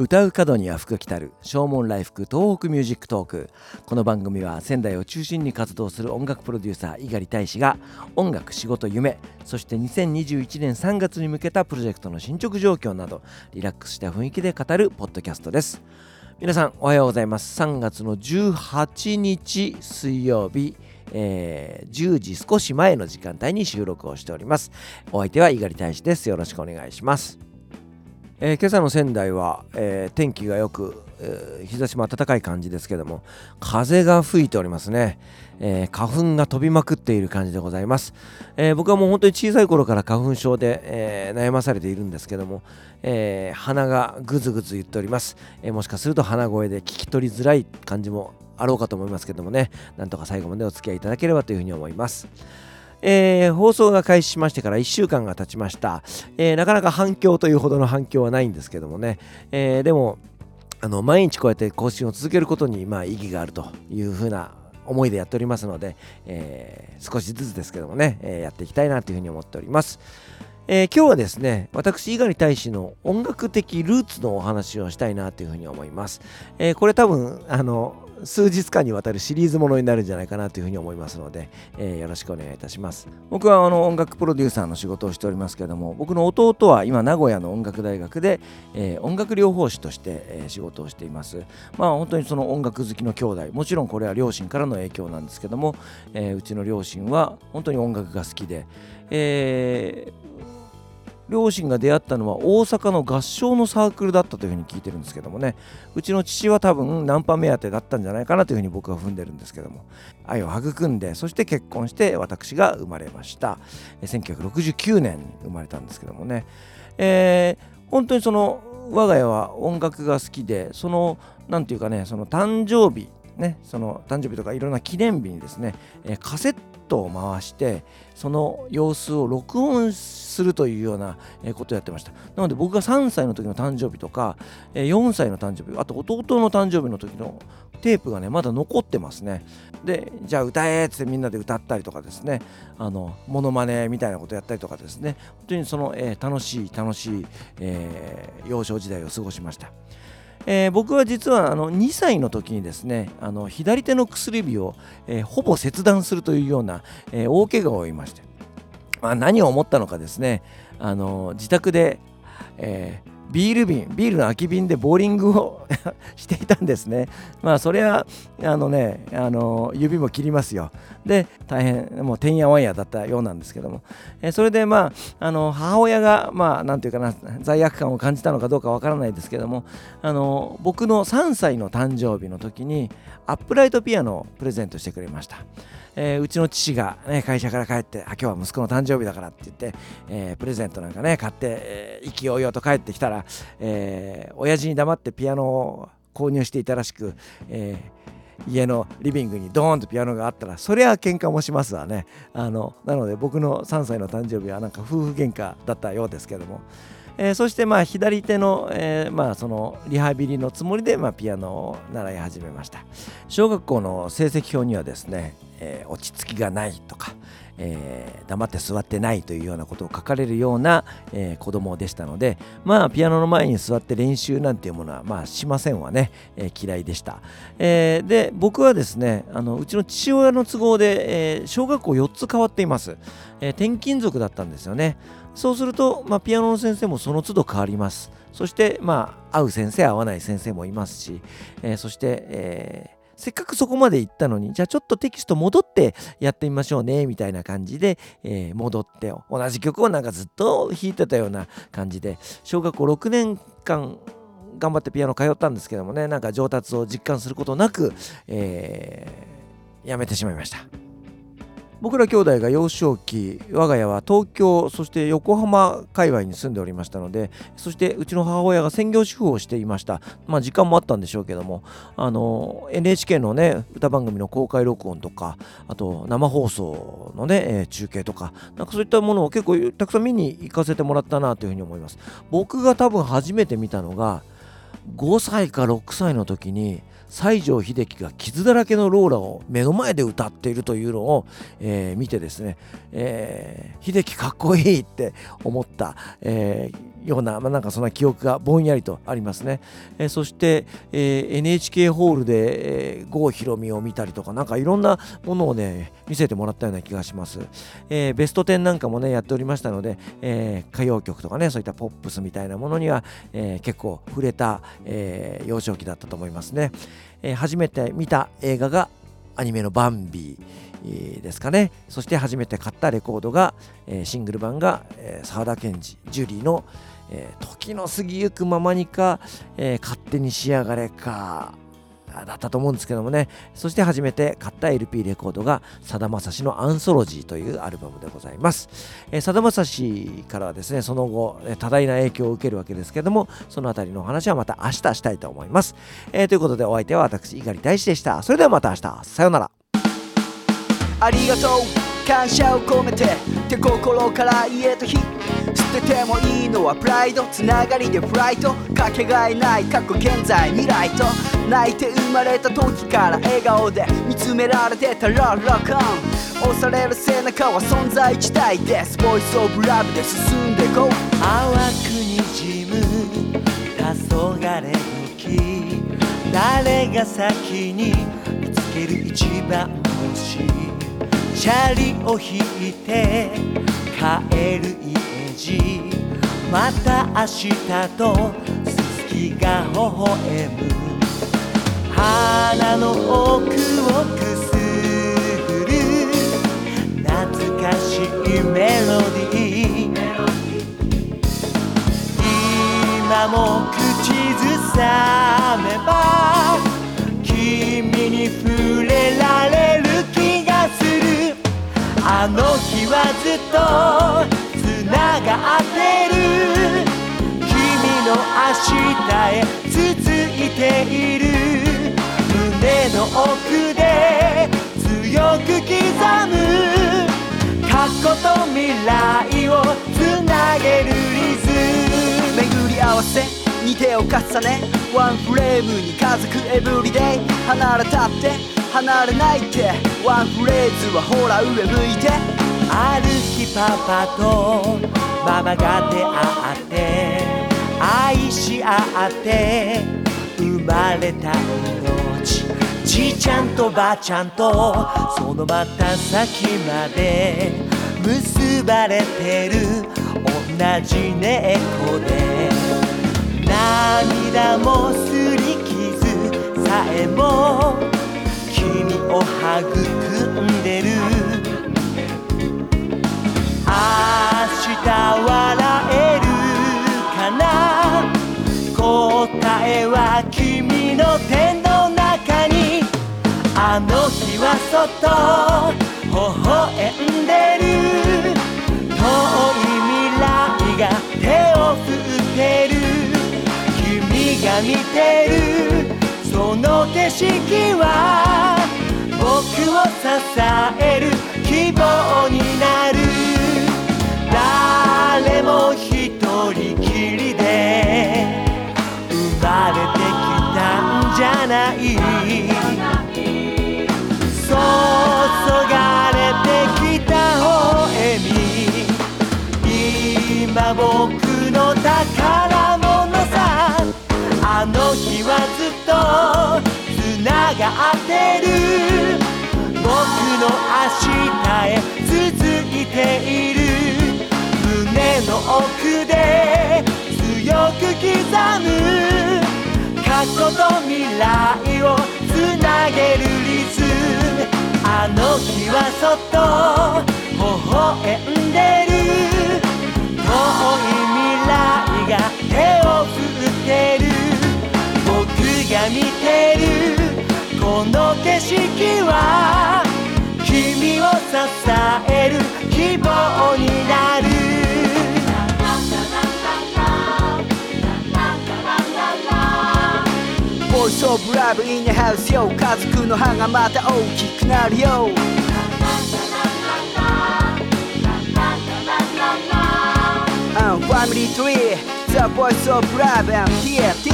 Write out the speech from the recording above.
唱う門には福来たる。唱門来福 TOHOKU MUSIC TALK。この番組は仙台を中心に活動する音楽プロデューサー猪狩大使が音楽仕事夢。そして2021年3月に向けたプロジェクトの進捗状況などリラックスした雰囲気で語るポッドキャストです。皆さんおはようございます。3月の18日水曜日。えー、10時少し前の時間帯に収録をしております。お相手は猪狩大使です。よろしくお願いします。えー、今朝の仙台は、えー、天気がよく、えー、日差しも暖かい感じですけども風が吹いておりますね、え花粉が飛びまくっている感じでございます、え僕はもう本当に小さい頃から花粉症で、え悩まされているんですけども、え鼻がぐずぐず言っております、えもしかすると鼻声で聞き取りづらい感じもあろうかと思いますけどもね。なんとか最後までお付き合いいただければというふうに思います。えー、放送が開始しましてから1週間が経ちました、えー、なかなか反響というほどの反響はないんですけどもね、えー、でもあの毎日こうやって更新を続けることに、まあ、意義があるというふうな思いでやっておりますので、え、少しずつですけどもね、え、やっていきたいなというふうに思っております。え、今日はですね、私、猪狩大使の音楽的ルーツのお話をしたいなというふうに思います。え、これ多分、あの、数日間にわたるシリーズものになるんじゃないかなというふうに思いますので、えー、よろしくお願いいたします。僕はあの音楽プロデューサーの仕事をしておりますけれども僕の弟は今名古屋の音楽大学で、えー、音楽療法士として、えー、仕事をしています。まあ本当にその音楽好きの兄弟もちろんこれは両親からの影響なんですけども、えうちの両親は本当に音楽が好きで、えー、両親が出会ったのは大阪の合唱のサークルだったというふうに聞いてるんですけどもね。うちの父は多分ナンパ目当てだったんじゃないかなというふうに僕は踏んでるんですけども。愛を育んでそして結婚して私が生まれました。1969年に生まれたんですけどもね、えー、本当にその我が家は音楽が好きでその何て言うかねその誕生日ね、その誕生日とかいろんな記念日にですね、えー、カセットを回してその様子を録音するというようなことをやってました。なので僕が3歳の時の誕生日とか4歳の誕生日あと弟の誕生日の時のテープがねまだ残ってますね。でじゃあ歌えっつってみんなで歌ったりとかですねあのモノマネみたいなことやったりとかですね本当にその、えー、楽しい楽しい、えー、幼少時代を過ごしました。えー、僕は実はあの2歳の時にですねあの左手の薬指を、えー、ほぼ切断するというような、えー、大怪我を負いまして、まあ、何を思ったのかですねあの自宅で、えビール瓶ビールの空き瓶でボーリングを していたんですね。まあそれはあのねあの指も切りますよ。で大変もうてんやわんやだったようなんですけども、えそれでまああの母親がまあなんていうかな罪悪感を感じたのかどうかわからないですけどもあの僕の3歳の誕生日の時にアップライトピアノをプレゼントしてくれました。えー、うちの父が、ね、会社から帰ってあ今日は息子の誕生日だからって言って、えー、プレゼントなんかね買って、えー、意気揚々と帰ってきたら、えー、親父に黙ってピアノを購入していたらしく、えー、家のリビングにドーンとピアノがあったらそりゃ喧嘩もしますわね。あのなので僕の3歳の誕生日はなんか夫婦喧嘩だったようですけども、えー、そしてまあ左手の,、えー、まあそのリハビリのつもりでまあピアノを習い始めました。小学校の成績表にはですねえー、落ち着きがないとか、えー、黙って座ってないというようなことを書かれるような、えー、子供でしたのでまあピアノの前に座って練習なんていうものはまあしませんわね、えー、嫌いでした、えー、で僕はですねあのうちの父親の都合で、えー、小学校4つ変わっています、えー、転勤族だったんですよね。そうすると、まあ、ピアノの先生もその都度変わります。そしてまあ合う先生合わない先生もいますし、えー、そして、えーせっかくそこまで行ったのに、じゃあちょっとテキスト戻ってやってみましょうね、みたいな感じで、えー、戻って、同じ曲をなんかずっと弾いてたような感じで、小学校6年間、頑張ってピアノ通ったんですけどもね、なんか上達を実感することなく、えー、やめてしまいました。僕ら兄弟が幼少期我が家は東京そして横浜界隈に住んでおりましたのでそしてうちの母親が専業主婦をしていました。まあ時間もあったんでしょうけどもあの NHK のね歌番組の公開録音とかあと生放送のね、え、中継とかなんかそういったものを結構たくさん見に行かせてもらったなというふうに思います。僕が多分初めて見たのが5歳か6歳の時に西城秀樹が傷だらけのローラを目の前で歌っているというのを、えー、見てですね、えー、秀樹かっこいいって思った、えーような、まあ、なんかそんな記憶がぼんやりとありますね。えー、そして、えー、NHK ホールで、えー、郷ひろみを見たりとか、なんかいろんなものをね、見せてもらったような気がします。えー、ベスト10なんかもね、やっておりましたので、えー、歌謡曲とかね、そういったポップスみたいなものには、えー、結構触れた、えー、幼少期だったと思いますね。えー、初めて見た映画がアニメのバンビー。ですかねそして初めて買ったレコードが、えー、シングル版が澤、えー、田研二ジュリーの、えー、時の過ぎゆくままにか、えー、勝手に仕上がれかだったと思うんですけどもね。そして初めて買った LP レコードがさだまさしの「アンソロジー」というアルバムでございます。さだまさしからはですねその後多大な影響を受けるわけですけどもその辺りのお話はまた明日したいと思います、えー、ということでお相手は私猪狩大志でした。それではまた明日。さようなら。ありがとう。感謝を込めて手心から言えた日。捨ててもいいのはプライドつながりでフライトかけがえない過去現在未来と泣いて生まれた時から笑顔で見つめられてたらロックオン。押される背中は存在自体です。ボイスオブラブで進んでこう。淡くにじむ黄昏時。誰が先に見つける一番星。チャリを引いて帰るまた明日とすすきが微笑む。鼻の奥をくすぐる。懐かしいメロディー。今も口ずさめば君に触れられる気がする。あの日はずっと日へ続いている。胸の奥で強く刻む。過去と未来をつなげるリズム。巡り合わせに手を重ね。ワンフレームに家族エブリデイ。離れたって離れないって。ワンフレーズはほら上向いて。ある日パパとママが出会って愛し合って生まれた命。じいちゃんとばあちゃんとそのまた先まで結ばれてる。同じ猫で。涙もすり傷さえも君を育んでる。笑えの日はそっと微笑んでる遠い未来が手を振ってる君が見てるその景色は僕を支える希望になる誰も一人きりで生まれてきたんじゃない明日へ続いている。の奥で強く刻む。過去と未来をつなげるリズあの日はそっと微笑んでる。遠い未来が手を振ってる。僕が見てる。この景色はえる希望になる。ボイスオブラブインハウスよ家族の歯がまた大きくなるよ。I'm family tree The voice of love and TFT